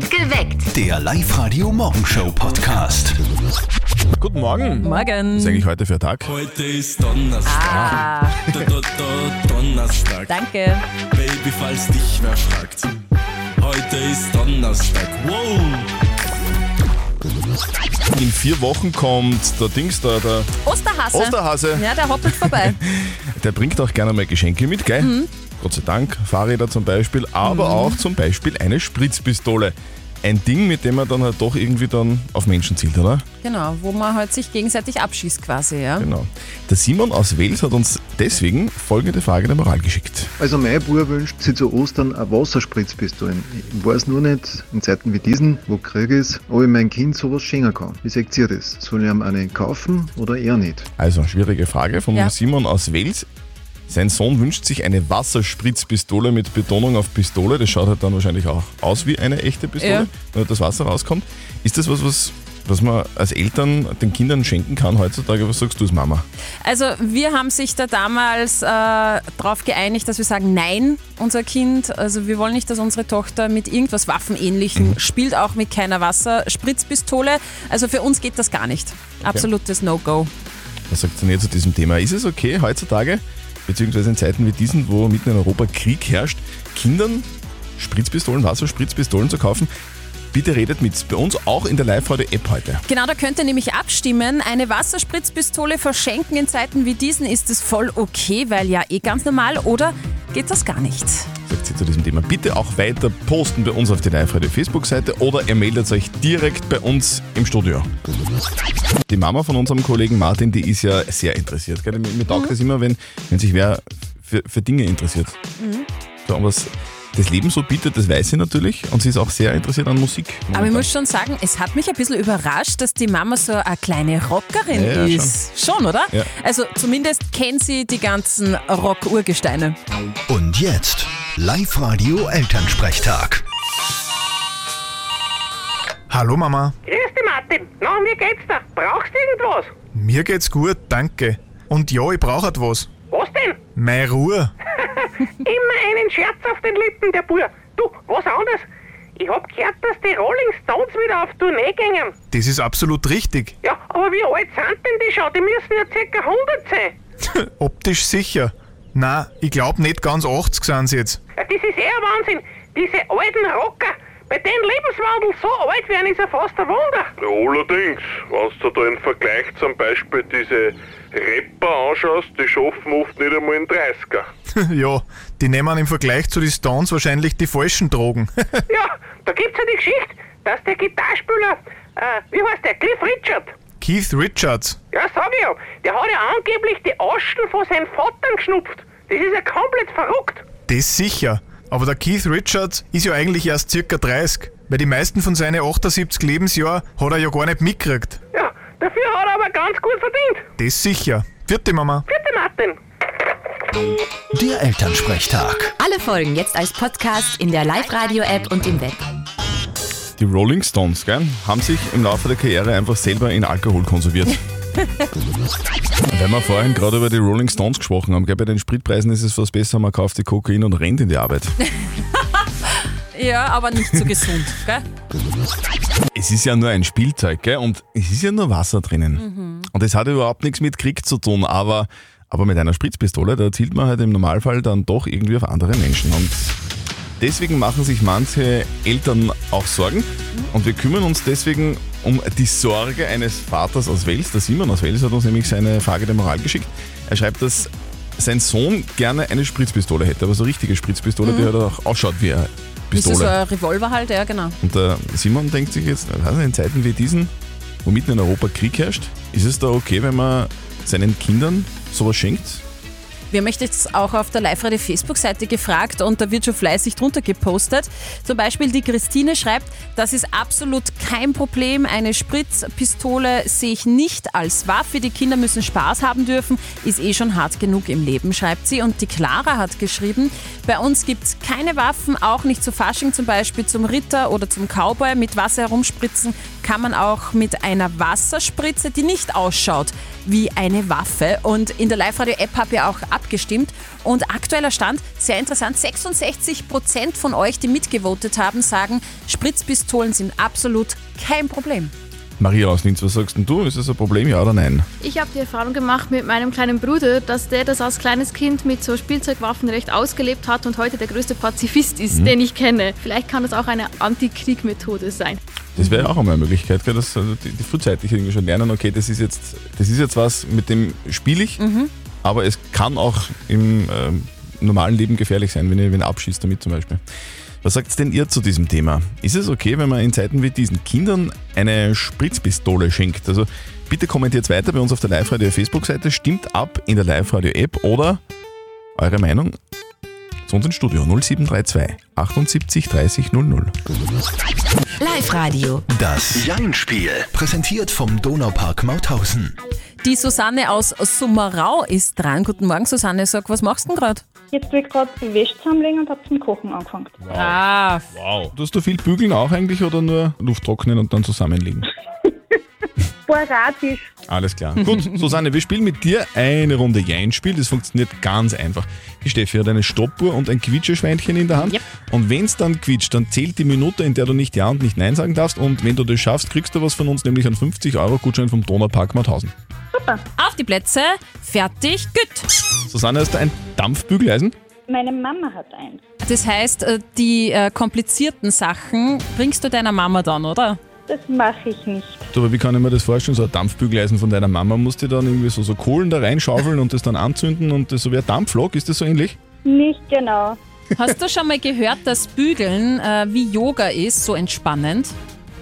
Geweckt. Der Live-Radio-Morgenshow-Podcast. Guten Morgen. Morgen. Was ist eigentlich heute für ein Tag? Heute ist Donnerstag. Ah, Da, da, da, Donnerstag. danke. Baby, falls dich wer fragt. Heute ist Donnerstag. Wow. In vier Wochen kommt der Dings da, der Osterhase. Osterhase. Ja, der hoppelt vorbei. Der bringt auch gerne mal Geschenke mit, gell? Mhm. Gott sei Dank. Fahrräder zum Beispiel, aber auch zum Beispiel eine Spritzpistole. Ein Ding, mit dem man dann halt doch irgendwie dann auf Menschen zielt, oder? genau, wo man halt sich gegenseitig abschießt quasi, ja. Genau. Der Simon aus Wels hat uns deswegen folgende Frage der Moral geschickt. Also mein Bub wünscht sich zu Ostern eine Wasserspritzpistolen. Ich weiß nur nicht, in Zeiten wie diesen, wo Krieg ist, ob ich mein Kind sowas schenken kann. Wie sagt ihr das? Soll ich ihm eine kaufen oder eher nicht? Also, schwierige Frage vom Ja. Simon aus Wels. Sein Sohn wünscht sich eine Wasserspritzpistole mit Betonung auf Pistole. Das schaut halt dann wahrscheinlich auch aus wie eine echte Pistole, Ja. wenn das Wasser rauskommt. Ist das was, was, was man als Eltern den Kindern schenken kann heutzutage? Was sagst du als Mama? Also wir haben sich da damals äh, darauf geeinigt, dass wir sagen, nein, unser Kind, also wir wollen nicht, dass unsere Tochter mit irgendwas Waffenähnlichem spielt, auch mit keiner Wasserspritzpistole. Also für uns geht das gar nicht. Absolutes No-Go. Was sagt ihr zu diesem Thema? Ist es okay heutzutage, beziehungsweise in Zeiten wie diesen, wo mitten in Europa Krieg herrscht, Kindern Spritzpistolen, Wasserspritzpistolen zu kaufen? Bitte redet mit bei uns auch in der Live-Radio-App heute. Genau, da könnt ihr nämlich abstimmen. Eine Wasserspritzpistole verschenken in Zeiten wie diesen, ist es voll okay, weil ja eh ganz normal, oder geht das gar nicht? Sie zu diesem Thema. Bitte auch weiter posten bei uns auf die Live-Radio Facebook-Seite oder ihr meldet euch direkt bei uns im Studio. Die Mama von unserem Kollegen Martin, die ist ja sehr interessiert. Gell? Mir, mir taugt es immer, wenn, wenn sich wer für, für Dinge interessiert. So, und was das Leben so bietet, das weiß sie natürlich und sie ist auch sehr interessiert an Musik. Aber ich momentan. muss schon sagen, es hat mich ein bisschen überrascht, dass die Mama so eine kleine Rockerin Ja, ja, ist. Schon, oder? Ja. Also zumindest kennt sie die ganzen Rock-Urgesteine. Und jetzt Live-Radio Elternsprechtag. Hallo Mama, Grüß dich, Martin. Na, wie geht's dir? Brauchst du irgendwas? mir geht's gut, danke. Und ja, ich brauche etwas. Was denn? Meine Ruhe. Immer einen Scherz auf den Lippen, der Bur. Du, was anderes? Ich hab gehört, dass die Rolling Stones wieder auf Tournee gingen. Das ist absolut richtig. Ja, aber wie alt sind denn die schon? Die müssen ja circa 100 sein. Optisch sicher. Na, ich glaub nicht ganz 80 sind sie jetzt. Ja, das ist eher Wahnsinn. Diese alten Rocker. Bei denen Lebenswandel so alt werden, ist ja fast ein Wunder. Ja, allerdings, wenn du da im Vergleich zum Beispiel diese Rapper anschaust, die schaffen oft nicht einmal in 30er. ja, die nehmen im Vergleich zu den Stones wahrscheinlich die falschen Drogen. Ja, da gibt's ja die Geschichte, dass der Gitarrspieler, äh, wie heißt der, Cliff Richard, Keith Richards. Ja, sag ich ja. Der hat ja angeblich die Aschen von seinem Vater geschnupft. Das ist ja komplett verrückt. Das sicher. Aber der Keith Richards ist ja eigentlich erst circa 30. Weil die meisten von seinen 78 Lebensjahren hat er ja gar nicht mitgekriegt. Ja, dafür hat er aber ganz gut verdient. Das sicher. Vierte Mama. Bitte, Martin. Der Elternsprechtag. Alle Folgen jetzt als Podcast in der Live-Radio-App und im Web. Die Rolling Stones gell, haben sich im Laufe der Karriere einfach selber in Alkohol konserviert. Weil wir vorhin gerade über die Rolling Stones gesprochen haben, gell, bei den Spritpreisen ist es fast besser, man kauft die Kokain und rennt in die Arbeit. Ja, aber nicht so gesund, gell? Es ist ja nur ein Spielzeug, gell? Und es ist ja nur Wasser drinnen. Und es hat überhaupt nichts mit Krieg zu tun, aber, aber mit einer Spritzpistole, da zielt man halt im Normalfall dann doch irgendwie auf andere Menschen. Und deswegen machen sich manche Eltern auch Sorgen. Und wir kümmern uns deswegen um die Sorge eines Vaters aus Wels. Der Simon aus Wels hat uns nämlich seine Frage der Moral geschickt. Er schreibt, dass sein Sohn gerne eine Spritzpistole hätte, aber so eine richtige Spritzpistole, die halt auch ausschaut wie eine Ist Pistole. so ein Revolver halt, ja, genau. Und der Simon denkt sich jetzt, also in Zeiten wie diesen, wo mitten in Europa Krieg herrscht, ist es da okay, wenn man seinen Kindern sowas schenkt? Wir haben euch jetzt auch auf der Live-Radio Facebook-Seite gefragt und da wird schon fleißig drunter gepostet. Zum Beispiel die Christine schreibt, das ist absolut kein Problem. Eine Spritzpistole sehe ich nicht als Waffe. Die Kinder müssen Spaß haben dürfen. Ist eh schon hart genug im Leben, schreibt sie. Und die Clara hat geschrieben, bei uns gibt es keine Waffen, auch nicht zu Fasching zum Beispiel zum Ritter oder zum Cowboy. Mit Wasser herumspritzen kann man auch mit einer Wasserspritze, die nicht ausschaut wie eine Waffe. Und in der Live-Radio-App habe ich auch abgestimmt und aktueller Stand, sehr interessant, 66% von euch, die mitgevotet haben, sagen, Spritzpistolen sind absolut kein Problem. Maria aus Linz, was sagst denn du? Ist das ein Problem, ja oder nein? Ich habe die Erfahrung gemacht mit meinem kleinen Bruder, dass der das als kleines Kind mit so Spielzeugwaffen recht ausgelebt hat und heute der größte Pazifist ist, Mhm. den ich kenne. Vielleicht kann das auch eine Antikriegmethode sein. Das wäre auch einmal eine Möglichkeit, dass also die, die frühzeitig irgendwie schon lernen, okay, das ist jetzt, das ist jetzt was, mit dem spiele ich, aber es kann auch im ähm, normalen Leben gefährlich sein, wenn ihr wen abschießt damit zum Beispiel. Was sagt denn ihr zu diesem Thema? Ist es okay, wenn man in Zeiten wie diesen Kindern eine Spritzpistole schenkt? Also bitte kommentiert weiter bei uns auf der Live-Radio Facebook-Seite, stimmt ab in der Live-Radio-App oder eure Meinung zu uns ins Studio 0732 78 30 00. Live-Radio. Das Jein-Spiel. Präsentiert vom Donaupark Mauthausen. Die Susanne aus Summerau ist dran. Guten Morgen, Susanne. Sag, was machst du denn gerade? Jetzt tue ich gerade die Wäsche zusammenlegen und habe zum Kochen angefangen. Ah, Wow. Tust du viel bügeln auch eigentlich oder nur Luft trocknen und dann zusammenlegen? Sporadisch. Alles klar. Gut, Susanne, wir spielen mit dir eine Runde Jein-Spiel. Das funktioniert ganz einfach. Die Steffi hat eine Stoppuhr und ein Quietscheschweinchen in der Hand. Yep. Und wenn es dann quietscht, dann zählt die Minute, in der du nicht Ja und nicht Nein sagen darfst. Und wenn du das schaffst, kriegst du was von uns, nämlich einen 50-Euro-Gutschein vom Donaupark Mauthausen. Auf die Plätze, fertig, gut. Susanne, hast du ein Dampfbügeleisen? Meine Mama hat eins. Das heißt, äh, die äh, komplizierten Sachen bringst du deiner Mama dann, oder? Das mache ich nicht. Du, aber wie kann ich mir das vorstellen? So ein Dampfbügeleisen von deiner Mama, musst du dann irgendwie so, so Kohlen da reinschaufeln und das dann anzünden und das so wie ein Dampflok? Ist das so ähnlich? Nicht genau. Hast du schon mal gehört, dass Bügeln äh, wie Yoga ist, so entspannend?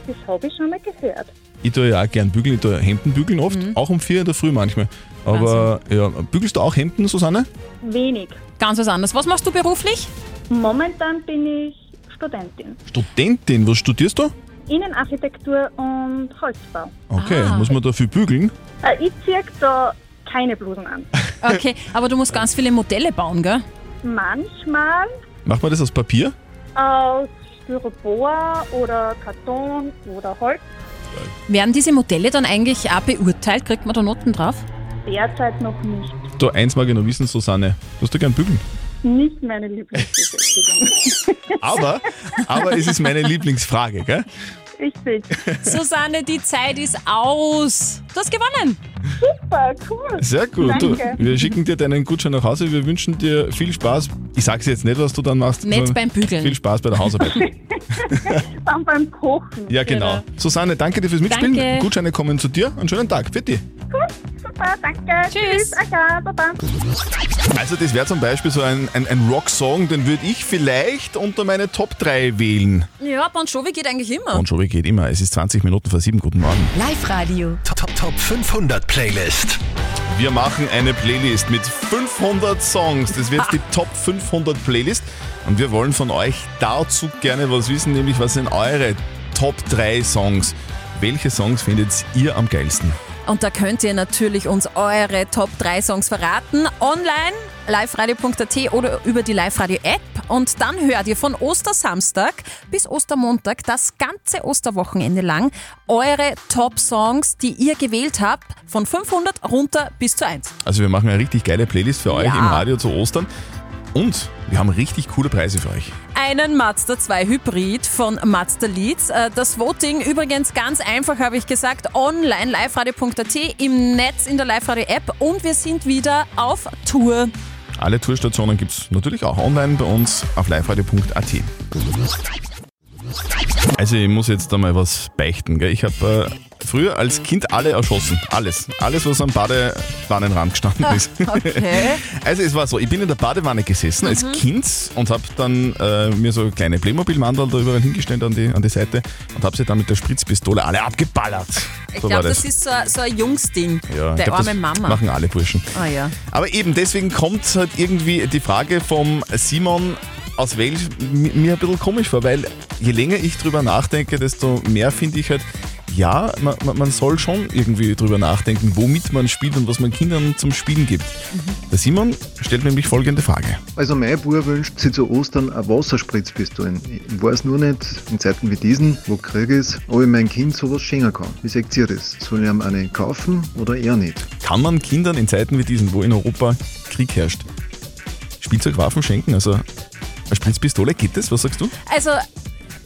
Das habe ich schon mal gehört. Ich tue ja auch gern bügeln, ich tue Hemden bügeln oft, auch um vier in der Früh manchmal. Aber ja, bügelst du auch Hemden, Susanne? Wenig. Ganz was anderes. Was machst du beruflich? Momentan bin ich Studentin. Studentin, was studierst du? Innenarchitektur und Holzbau. Okay, Ah. muss man dafür bügeln? Äh, ich ziehe da keine Blusen an. Okay, aber du musst ganz viele Modelle bauen, gell? Manchmal Macht man das aus Papier? aus Styropor oder Karton oder Holz. Werden diese Modelle dann eigentlich auch beurteilt? Kriegt man da Noten drauf? Derzeit noch nicht. Du, eins mag ich noch wissen, Susanne. Tust du gern bügeln? Nicht meine Lieblingsbeschäftigung. Aber, aber es ist meine Lieblingsfrage, gell? Richtig. Susanne, die Zeit ist aus. Du hast gewonnen. Super, cool. Sehr gut. Du, Danke. wir schicken dir deinen Gutschein nach Hause. Wir wünschen dir viel Spaß. Ich sag's jetzt nicht, was du dann machst. Nicht sondern beim Bügeln. Viel Spaß bei der Hausarbeit. Dann beim Kochen. Ja, genau. Susanne, danke dir fürs Mitspielen. Danke. Gutscheine kommen zu dir. Einen schönen Tag. Für dich. Super, danke. Tschüss. Aka, baba. Also das wäre zum Beispiel so ein, ein, ein Rock-Song, den würde ich vielleicht unter meine Top 3 wählen. Ja, Bon Jovi geht eigentlich immer. Und Jovi geht immer. Es ist 20 Minuten vor 7. Guten Morgen. Live-Radio. Top, Top, Top 500 Playlist. Wir machen eine Playlist mit 500 Songs. Das wird die Top 500 Playlist. Und wir wollen von euch dazu gerne was wissen, nämlich was sind eure Top 3 Songs? Welche Songs findet ihr am geilsten? Und da könnt ihr natürlich uns eure Top 3 Songs verraten. Online, liveradio.at oder über die Live-Radio-App. Und dann hört ihr von Ostersamstag bis Ostermontag das ganze Osterwochenende lang eure Top-Songs, die ihr gewählt habt, von 500 runter bis zu 1. Also wir machen eine richtig geile Playlist für euch Ja. im Radio zu Ostern. Und wir haben richtig coole Preise für euch. Einen Mazda 2 Hybrid von Mazda Leads. Äh, Das Voting übrigens ganz einfach, habe ich gesagt, online, liveradio.at, im Netz, in der Live-Radio-App und wir sind wieder auf Tour. Alle Tourstationen gibt es natürlich auch online bei uns auf liveradio.at. Also ich muss jetzt einmal was beichten. Gell? Ich habe äh, früher als Kind alle erschossen. Alles. Alles, was am Badewannenrand gestanden ist. Okay. Also es war so, ich bin in der Badewanne gesessen als Kind und habe dann äh, mir so kleine Playmobil-Mandel da überall hingestellt an die, an die Seite und habe sie dann mit der Spritzpistole alle abgeballert. Ich So glaube, das. ist so, ein- so ein Jungsding. ja, ich Der glaub, arme das Mama. machen alle Burschen. Ah ja. Aber eben, deswegen kommt halt irgendwie die Frage vom Simon aus Wales mi- mir ein bisschen komisch vor, weil je länger ich drüber nachdenke, desto mehr finde ich halt, ja, man, man- soll schon irgendwie drüber nachdenken, womit man spielt und was man Kindern zum Spielen gibt. Der Simon stellt nämlich folgende Frage. Also mein Bub wünscht sich zu Ostern eine Wasserspritzpistole. Ich weiß nur nicht, in Zeiten wie diesen, wo Krieg ist, ob ich mein Kind sowas schenken kann. Wie seht ihr das? Soll ich ihm eine kaufen oder eher nicht? Kann man Kindern in Zeiten wie diesen, wo in Europa Krieg herrscht, Spielzeugwaffen schenken? Also Spritzpistole, geht das? Was sagst du? Also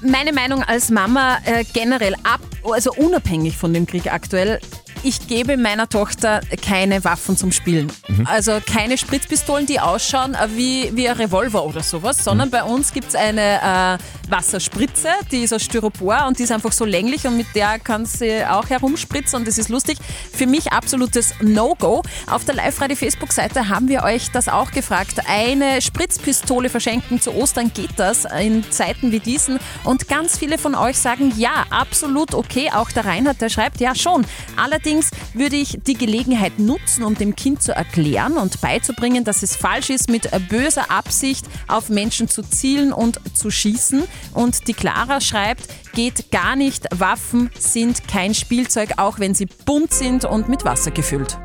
meine Meinung als Mama äh, generell ab, also unabhängig von dem Krieg aktuell, ich gebe meiner Tochter keine Waffen zum Spielen. Mhm. Also keine Spritzpistolen, die ausschauen wie, wie ein Revolver oder sowas, sondern bei uns gibt es eine äh, Wasserspritze, die ist aus Styropor und die ist einfach so länglich und mit der kann sie auch herumspritzen und das ist lustig. Für mich absolutes No-Go. Auf der Live-Radio-Facebook-Seite haben wir euch das auch gefragt. Eine Spritzpistole verschenken zu Ostern geht das in Zeiten wie diesen und ganz viele von euch sagen ja, absolut okay. Auch der Reinhard, der schreibt ja schon. Allerdings würde ich die Gelegenheit nutzen, um dem Kind zu erklären und beizubringen, dass es falsch ist, mit böser Absicht auf Menschen zu zielen und zu schießen. Und die Clara schreibt, geht gar nicht. Waffen sind kein Spielzeug, auch wenn sie bunt sind und mit Wasser gefüllt.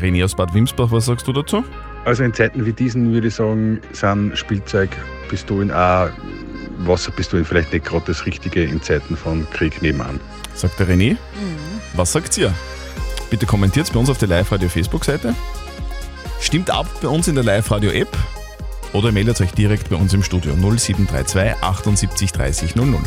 René aus Bad Wimsbach, was sagst du dazu? Also in Zeiten wie diesen würde ich sagen, sind Spielzeugpistolen auch Wasserpistolen vielleicht nicht gerade das Richtige in Zeiten von Krieg nebenan. Sagt der René. Was sagt ihr? Bitte kommentiert bei uns auf der Live-Radio-Facebook-Seite. Stimmt ab bei uns in der Live-Radio-App oder meldet euch direkt bei uns im Studio 0732 78 30 00.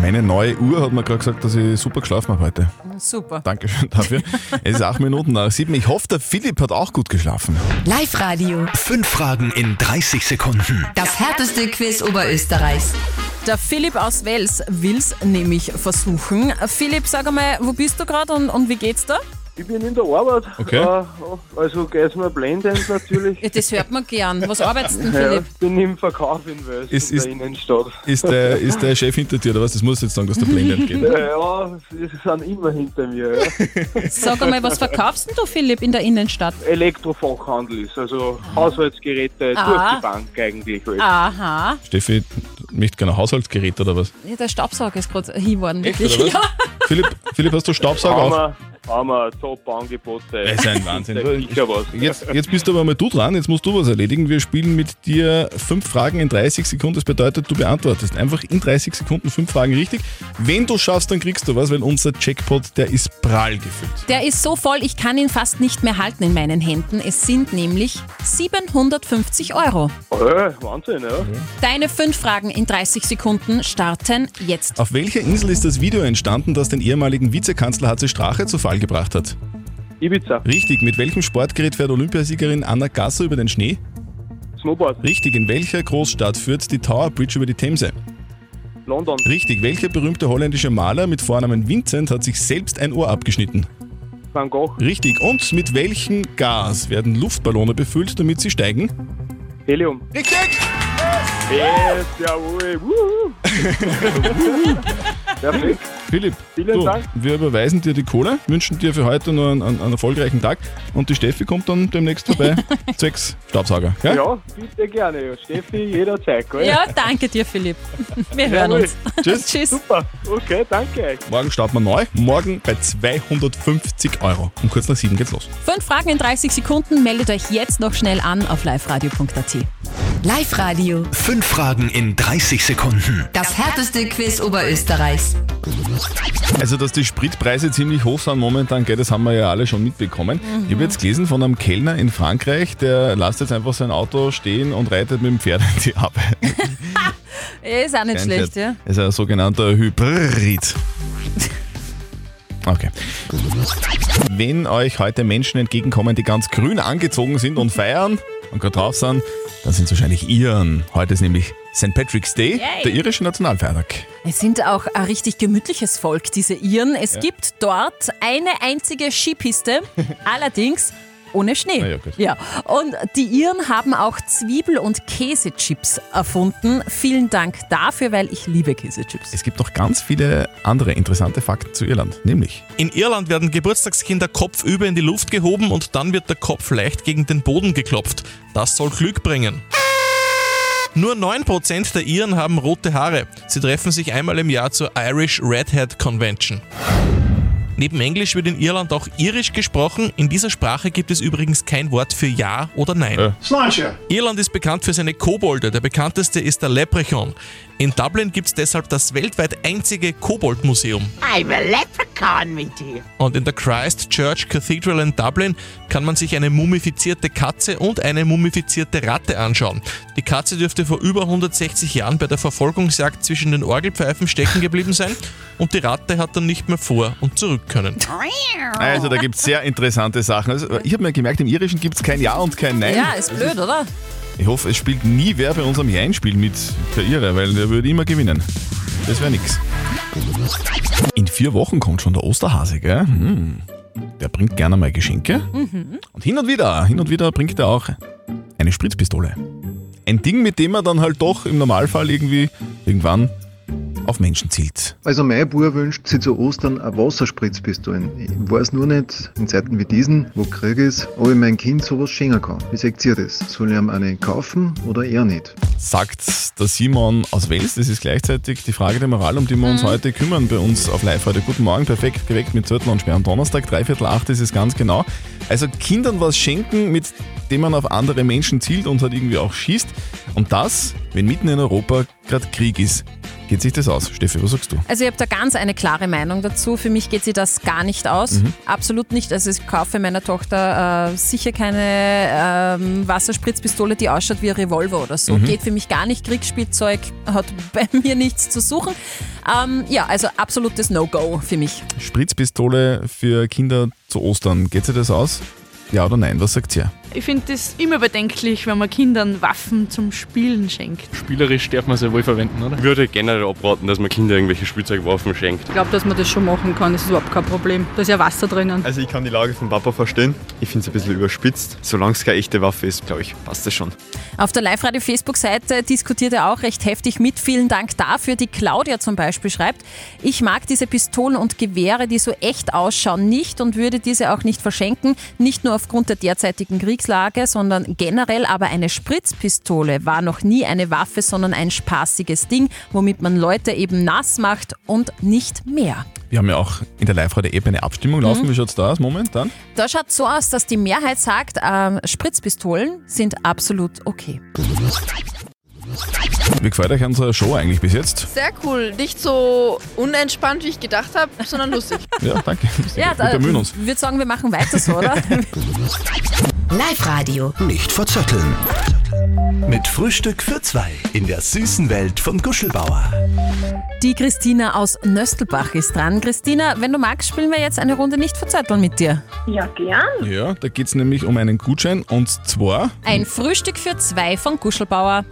Meine neue Uhr hat mir gerade gesagt, dass ich super geschlafen habe heute. Super. Dankeschön dafür. es ist acht Minuten nach sieben. Ich hoffe, der Philipp hat auch gut geschlafen. Live-Radio. Fünf Fragen in 30 Sekunden. Das härteste Quiz Oberösterreichs. Der Philipp aus Wels will's nämlich versuchen. Philipp, sag einmal, wo bist du gerade und, und wie geht's da? Ich bin in der Arbeit. Okay. Äh, also geht's mir blendend natürlich. Ja, das hört man gern. Was arbeitest du denn, Ja, Philipp? bin im Verkauf in Wels, Ist- in ist- der Innenstadt. Ist der, ist der Chef hinter dir oder was? Das muss jetzt sagen, dass der blendend geht. Ja, sie sind immer hinter mir. Ja. Sag einmal, was verkaufst denn du, Philipp, in der Innenstadt? Elektrofachhandel ist, also Haushaltsgeräte Ah. durch die Bank eigentlich. Halt. Aha. Steffi möchte gerne ein Haushaltsgerät oder was? Ja, der Staubsauger ist gerade hinworden. Echt, wirklich. oder was? Ja. Philipp, Philipp, hast du Staubsauger Haben auf? Haben wir Top-Angebote. Das ist ein Wahnsinn. Jetzt, jetzt bist aber mal du dran, jetzt musst du was erledigen. Wir spielen mit dir fünf Fragen in 30 Sekunden. Das bedeutet, du beantwortest einfach in 30 Sekunden fünf Fragen richtig. Wenn du schaffst, dann kriegst du was, weil unser Jackpot, der ist prall gefüllt. Der ist so voll, ich kann ihn fast nicht mehr halten in meinen Händen. Es sind nämlich 750 Euro. Äh, Wahnsinn, ja. Deine fünf Fragen in 30 Sekunden starten jetzt. Auf welcher Insel ist das Video entstanden, das den ehemaligen Vizekanzler HC Strache zu Fall gebracht hat? Ibiza. Richtig. Mit welchem Sportgerät fährt Olympiasiegerin Anna Gasser über den Schnee? Snowboard. Richtig. In welcher Großstadt führt die Tower Bridge über die Themse? London. Richtig. Welcher berühmte holländische Maler mit Vornamen Vincent hat sich selbst ein Ohr abgeschnitten? Van Gogh. Richtig. Und mit welchem Gas werden Luftballone befüllt, damit sie steigen? Helium. Richtig! Yes, jawohl. Perfekt. Philipp, Vielen du, Dank. wir überweisen dir die Kohle, wünschen dir für heute noch einen, einen, einen erfolgreichen Tag und die Steffi kommt dann demnächst vorbei, zwecks Staubsauger. Ja, gell? bitte gerne. Ja. Steffi, jederzeit. Gell? Ja, danke dir, Philipp. Wir hören Jawohl. uns. Tschüss. Tschüss. Super. Okay, danke euch. Morgen starten wir neu, morgen bei 250 Euro. Um kurz nach sieben geht's los. Fünf Fragen in 30 Sekunden. Meldet euch jetzt noch schnell an auf liveradio.at. Live-Radio. Fünf Fragen in 30 Sekunden. Das härteste Quiz Oberösterreichs. Also, dass die Spritpreise ziemlich hoch sind momentan, gell, das haben wir ja alle schon mitbekommen. Mhm. Ich habe jetzt gelesen von einem Kellner in Frankreich, der lässt jetzt einfach sein Auto stehen und reitet mit dem Pferd in die Arbeit. Ist auch nicht Kein schlecht, Pferd. ja. Das ist ein sogenannter Hybrid. Okay. Wenn euch heute Menschen entgegenkommen, die ganz grün angezogen sind und feiern und gerade drauf sind, dann sind es wahrscheinlich Iren. Heute ist nämlich St. Patrick's Day, Yay. der irische Nationalfeiertag. Es sind auch ein richtig gemütliches Volk, diese Iren. Es Ja. gibt dort eine einzige Skipiste, allerdings ohne Schnee. Na ja, gut. Ja. Und die Iren haben auch Zwiebel- und Käsechips erfunden. Vielen Dank dafür, weil ich liebe Käsechips. Es gibt noch ganz viele andere interessante Fakten zu Irland, nämlich In Irland werden Geburtstagskinder kopfüber in die Luft gehoben und dann wird der Kopf leicht gegen den Boden geklopft. Das soll Glück bringen. Nur 9% der Iren haben rote Haare. Sie treffen sich einmal im Jahr zur Irish Redhead Convention. Neben Englisch wird in Irland auch Irisch gesprochen. In dieser Sprache gibt es übrigens kein Wort für Ja oder Nein. Irland ist bekannt für seine Kobolde. Der bekannteste ist der Leprechaun. In Dublin gibt es deshalb das weltweit einzige Kobold-Museum. I'm a leprechaun, me dear. Und in der Christ Church Cathedral in Dublin kann man sich eine mumifizierte Katze und eine mumifizierte Ratte anschauen. Die Katze dürfte vor über 160 Jahren bei der Verfolgungsjagd zwischen den Orgelpfeifen stecken geblieben sein und die Ratte hat dann nicht mehr vor und zurück können. Also da gibt es sehr interessante Sachen. Also, ich habe mir gemerkt, im Irischen gibt es kein Ja und kein Nein. Ja, ist blöd, oder? Ich hoffe, es spielt nie wer bei unserem Jein-Spiel mit, der Irre, weil der würde immer gewinnen. Das wäre nix. In vier Wochen kommt schon der Osterhase, gell? Hm. Der bringt gerne mal Geschenke. Mhm. Und hin und wieder, hin und wieder bringt er auch eine Spritzpistole. Ein Ding, mit dem er dann halt doch im Normalfall irgendwie irgendwann auf Menschen zielt. Also mein Bub wünscht sich zu Ostern eine Wasserspritzpistolen. Ich weiß nur nicht, in Zeiten wie diesen, wo Krieg ist, ob ich mein Kind sowas schenken kann. Wie sagt ihr das? Soll ich ihm eine kaufen oder eher nicht? Sagt der Simon aus Wels. Das ist gleichzeitig die Frage der Moral, um die wir uns heute kümmern bei uns auf live heute. Guten Morgen, perfekt geweckt mit Zettel und Sperr am Donnerstag, dreiviertel acht ist es ganz genau. Also Kindern was schenken, mit dem man auf andere Menschen zielt und halt irgendwie auch schießt. Und das, wenn mitten in Europa gerade Krieg ist. Geht sich das aus? Steffi, was sagst du? Also ich habe da ganz eine klare Meinung dazu. Für mich geht sie das gar nicht aus. Mhm. Absolut nicht. Also ich kaufe meiner Tochter äh, sicher keine ähm, Wasserspritzpistole, die ausschaut wie ein Revolver oder so. Mhm. Geht für mich gar nicht. Kriegsspielzeug hat bei mir nichts zu suchen. Ähm, ja, also absolutes No-Go für mich. Spritzpistole für Kinder zu Ostern. Geht sich das aus? Ja oder nein? Was sagt ihr? Ich finde es immer bedenklich, wenn man Kindern Waffen zum Spielen schenkt. Spielerisch darf man sie wohl verwenden, oder? Ich würde generell abraten, dass man Kindern irgendwelche Spielzeugwaffen schenkt. Ich glaube, dass man das schon machen kann, das ist überhaupt kein Problem. Da ist ja Wasser drinnen. Also ich kann die Lage vom Papa verstehen. Ich finde es ein bisschen überspitzt. Solange es keine echte Waffe ist, glaube ich, passt das schon. Auf der Live-Radio-Facebook-Seite diskutiert er auch recht heftig mit. Vielen Dank dafür. Die Claudia zum Beispiel schreibt, ich mag diese Pistolen und Gewehre, die so echt ausschauen, nicht und würde diese auch nicht verschenken. Nicht nur aufgrund der derzeitigen Kriegslage, sondern generell. Aber eine Spritzpistole war noch nie eine Waffe, sondern ein spaßiges Ding, womit man Leute eben nass macht und nicht mehr. Wir haben ja auch in der Live-Radio-App eine Abstimmung laufen. Mhm. Wie schaut es da aus momentan? Da schaut so aus, dass die Mehrheit sagt, ähm, Spritzpistolen sind absolut okay. Wie gefällt euch unsere Show eigentlich bis jetzt? Sehr cool. Nicht so unentspannt, wie ich gedacht habe, sondern lustig. Ja, danke. Ja, Wir bemühen uns. Ich würde sagen, wir machen weiter so, oder? Live-Radio. Nicht verzetteln. Mit Frühstück für zwei in der süßen Welt von Guschelbauer. Die Christina aus Nöstelbach ist dran. Christina, wenn du magst, spielen wir jetzt eine Runde nicht verzötteln mit dir. Ja, gern. Ja, da geht es nämlich um einen Gutschein und zwar, Ein Frühstück für zwei von Kuschelbauer.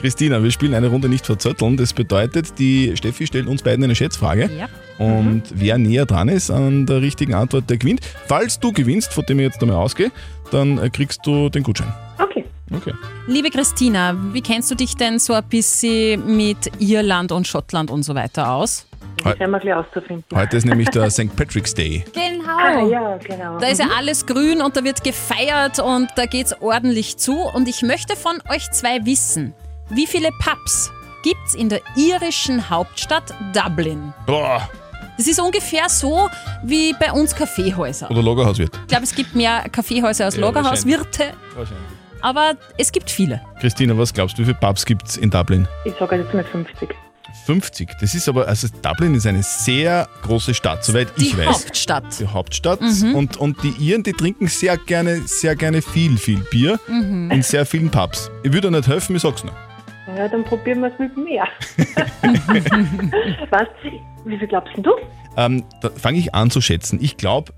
Christina, wir spielen eine Runde nicht verzötteln. Das bedeutet, die Steffi stellt uns beiden eine Schätzfrage. Ja. Und wer näher dran ist an der richtigen Antwort, der gewinnt. Falls du gewinnst, von dem ich jetzt einmal ausgehe, dann äh, kriegst du den Gutschein. Okay. Okay. Liebe Christina, wie kennst du dich denn so ein bisschen mit Irland und Schottland und so weiter aus? Das werden wir gleich auszufinden. Heute ist nämlich der St. Patrick's Day. Genau. Ah, ja, genau. Da ist ja Mhm. alles grün und da wird gefeiert und da geht's ordentlich zu. Und ich möchte von euch zwei wissen, wie viele Pubs gibt's in der irischen Hauptstadt Dublin? Boah. Das ist ungefähr so wie bei uns Kaffeehäuser. Oder Lagerhauswirt. Ich glaube, es gibt mehr Kaffeehäuser als Ja, Lagerhauswirte, Wahrscheinlich. aber es gibt viele. Christina, was glaubst du, wie viele Pubs gibt es in Dublin? Ich sage jetzt mal 50. 50. Das ist aber, also Dublin ist eine sehr große Stadt, soweit Die ich weiß. Hauptstadt. Die Hauptstadt. Mhm. Und, und die Iren, die trinken sehr gerne, sehr gerne viel, viel Bier Mhm. in sehr vielen Pubs. Ich würde dir nicht helfen, ich sag's nur. Ja, dann probieren wir es mit mehr. Was? Wie viel glaubst denn du? Ähm, da fange ich an zu schätzen. Ich glaube,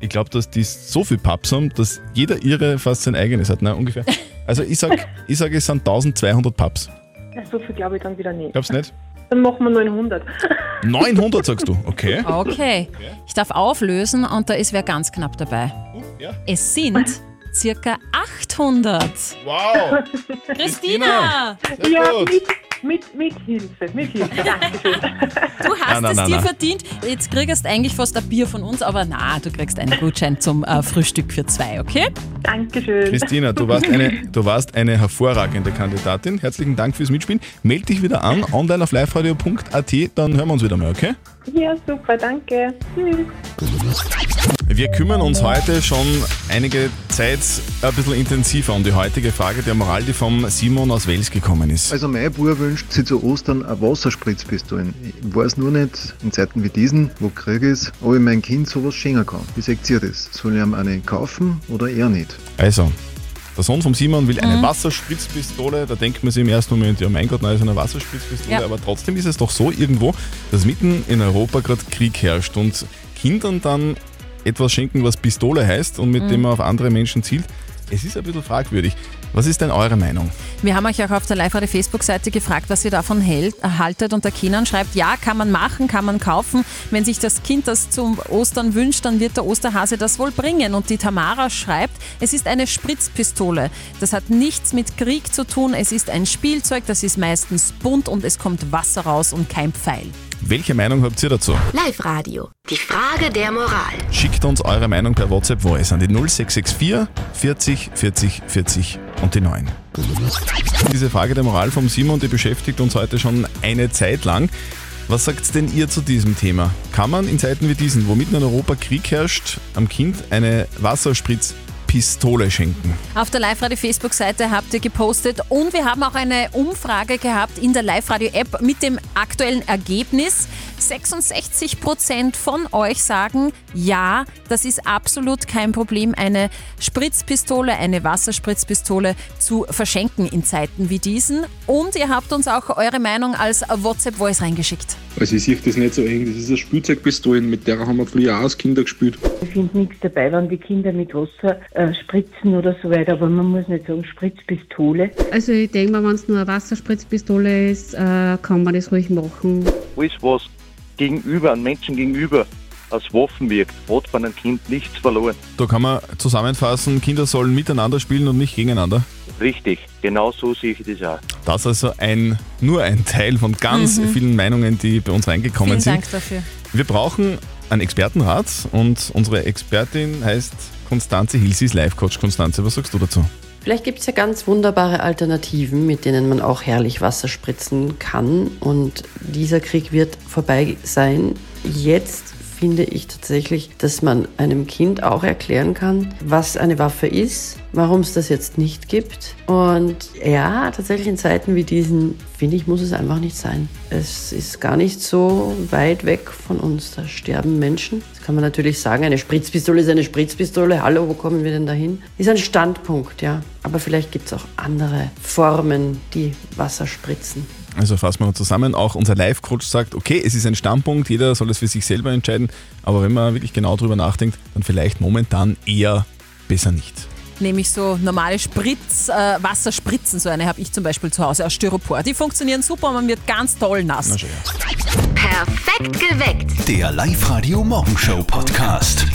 ich glaub, dass die so viel Pubs haben, dass jeder ihre fast sein eigenes hat. Ne, ungefähr. Also ich sage, ich sag, es sind 1200 Pubs. Ja, so viel glaube ich dann wieder nicht. Glaubst du nicht? Dann machen wir 900. 900 sagst du, okay. Okay. Ich darf auflösen und da ist wer ganz knapp dabei. Es sind circa 800. Wow! Christina! Sehr gut. Mit, mit Hilfe, mit Hilfe. Dankeschön. Du hast Nein, nein, es nein, dir nein. verdient. Jetzt kriegst du eigentlich fast ein Bier von uns, aber na, du kriegst einen Gutschein zum äh, Frühstück für zwei, okay? Dankeschön. Christina, du warst, eine, du warst eine hervorragende Kandidatin. Herzlichen Dank fürs Mitspielen. Meld dich wieder an, online auf liveradio.at, dann hören wir uns wieder mal, okay? Ja, super, danke. Tschüss. Wir kümmern uns heute schon einige Zeit ein bisschen intensiver um die heutige Frage der Moral, die vom Simon aus Wels gekommen ist. Also mein Bub wünscht sich zu Ostern eine Wasserspritzpistole. Ich weiß nur nicht, in Zeiten wie diesen, wo Krieg ist, ob ich mein Kind sowas schenken kann. Wie seht ihr das? Soll ich ihm eine kaufen oder eher nicht? Also, der Sohn vom Simon will eine Mhm. Wasserspritzpistole. Da denkt man sich im ersten Moment, ja mein Gott, nein, ist eine Wasserspritzpistole. Ja. Aber trotzdem ist es doch so irgendwo, dass mitten in Europa gerade Krieg herrscht und Kindern dann etwas schenken, was Pistole heißt und mit Mhm. dem man auf andere Menschen zielt. Es ist ein bisschen fragwürdig. Was ist denn eure Meinung? Wir haben euch auch auf der Live-Radio-Facebook-Seite gefragt, was ihr davon hält, haltet. Und der Kenan schreibt, ja, kann man machen, kann man kaufen. Wenn sich das Kind das zum Ostern wünscht, dann wird der Osterhase das wohl bringen. Und die Tamara schreibt, es ist eine Spritzpistole. Das hat nichts mit Krieg zu tun. Es ist ein Spielzeug, das ist meistens bunt und es kommt Wasser raus und kein Pfeil. Welche Meinung habt ihr dazu? Live-Radio. Die Frage der Moral. Schickt uns eure Meinung per WhatsApp Voice an die 0664 40 40 40 und die 9. Diese Frage der Moral vom Simon, die beschäftigt uns heute schon eine Zeit lang. Was sagt denn ihr zu diesem Thema? Kann man in Zeiten wie diesen, wo mitten in Europa Krieg herrscht, am Kind eine Wasserspritzpistole schenken? Auf der Live-Radio-Facebook-Seite habt ihr gepostet und wir haben auch eine Umfrage gehabt in der Live-Radio-App mit dem aktuellen Ergebnis. 66% von euch sagen, ja, das ist absolut kein Problem, eine Spritzpistole, eine Wasserspritzpistole zu verschenken in Zeiten wie diesen. Und ihr habt uns auch eure Meinung als WhatsApp-Voice reingeschickt. Also ich sehe das nicht so eng. Das ist eine Spielzeugpistole, mit der haben wir früher auch als Kinder gespielt. Ich finde nichts dabei, wenn die Kinder mit Wasser äh, spritzen oder so weiter, aber man muss nicht sagen Spritzpistole. Also ich denke mal, wenn es nur eine Wasserspritzpistole ist, äh, kann man das ruhig machen. Alles, was gegenüber, an Menschen gegenüber als Waffen wirkt, hat bei einem Kind nichts verloren. Da kann man zusammenfassen, Kinder sollen miteinander spielen und nicht gegeneinander. Richtig, genau so sehe ich das auch. Das ist also ein, nur ein Teil von ganz Mhm. vielen Meinungen, die bei uns reingekommen Vielen sind. Dank dafür. Wir brauchen einen Expertenrat und unsere Expertin heißt Konstanze Hilsi, ist Life-Coach. Konstanze, was sagst du dazu? Vielleicht gibt es ja ganz wunderbare Alternativen, mit denen man auch herrlich Wasser spritzen kann. Und dieser Krieg wird vorbei sein. Jetzt finde ich tatsächlich, dass man einem Kind auch erklären kann, was eine Waffe ist, warum es das jetzt nicht gibt. Und ja, tatsächlich in Zeiten wie diesen, finde ich, muss es einfach nicht sein. Es ist gar nicht so weit weg von uns. Da sterben Menschen. Das kann man natürlich sagen, eine Spritzpistole ist eine Spritzpistole. Hallo, wo kommen wir denn dahin? Ist ein Standpunkt, ja. Aber vielleicht gibt es auch andere Formen, die Wasser spritzen. Also fassen wir mal zusammen. Auch unser Life-Coach sagt, okay, es ist ein Standpunkt, jeder soll es für sich selber entscheiden. Aber wenn man wirklich genau drüber nachdenkt, dann vielleicht momentan eher besser nicht. Nämlich so normale Spritz, äh, Wasserspritzen, so eine habe ich zum Beispiel zu Hause aus Styropor. Die funktionieren super und man wird ganz toll nass. Perfekt geweckt. Der Live-Radio Morgenshow Podcast.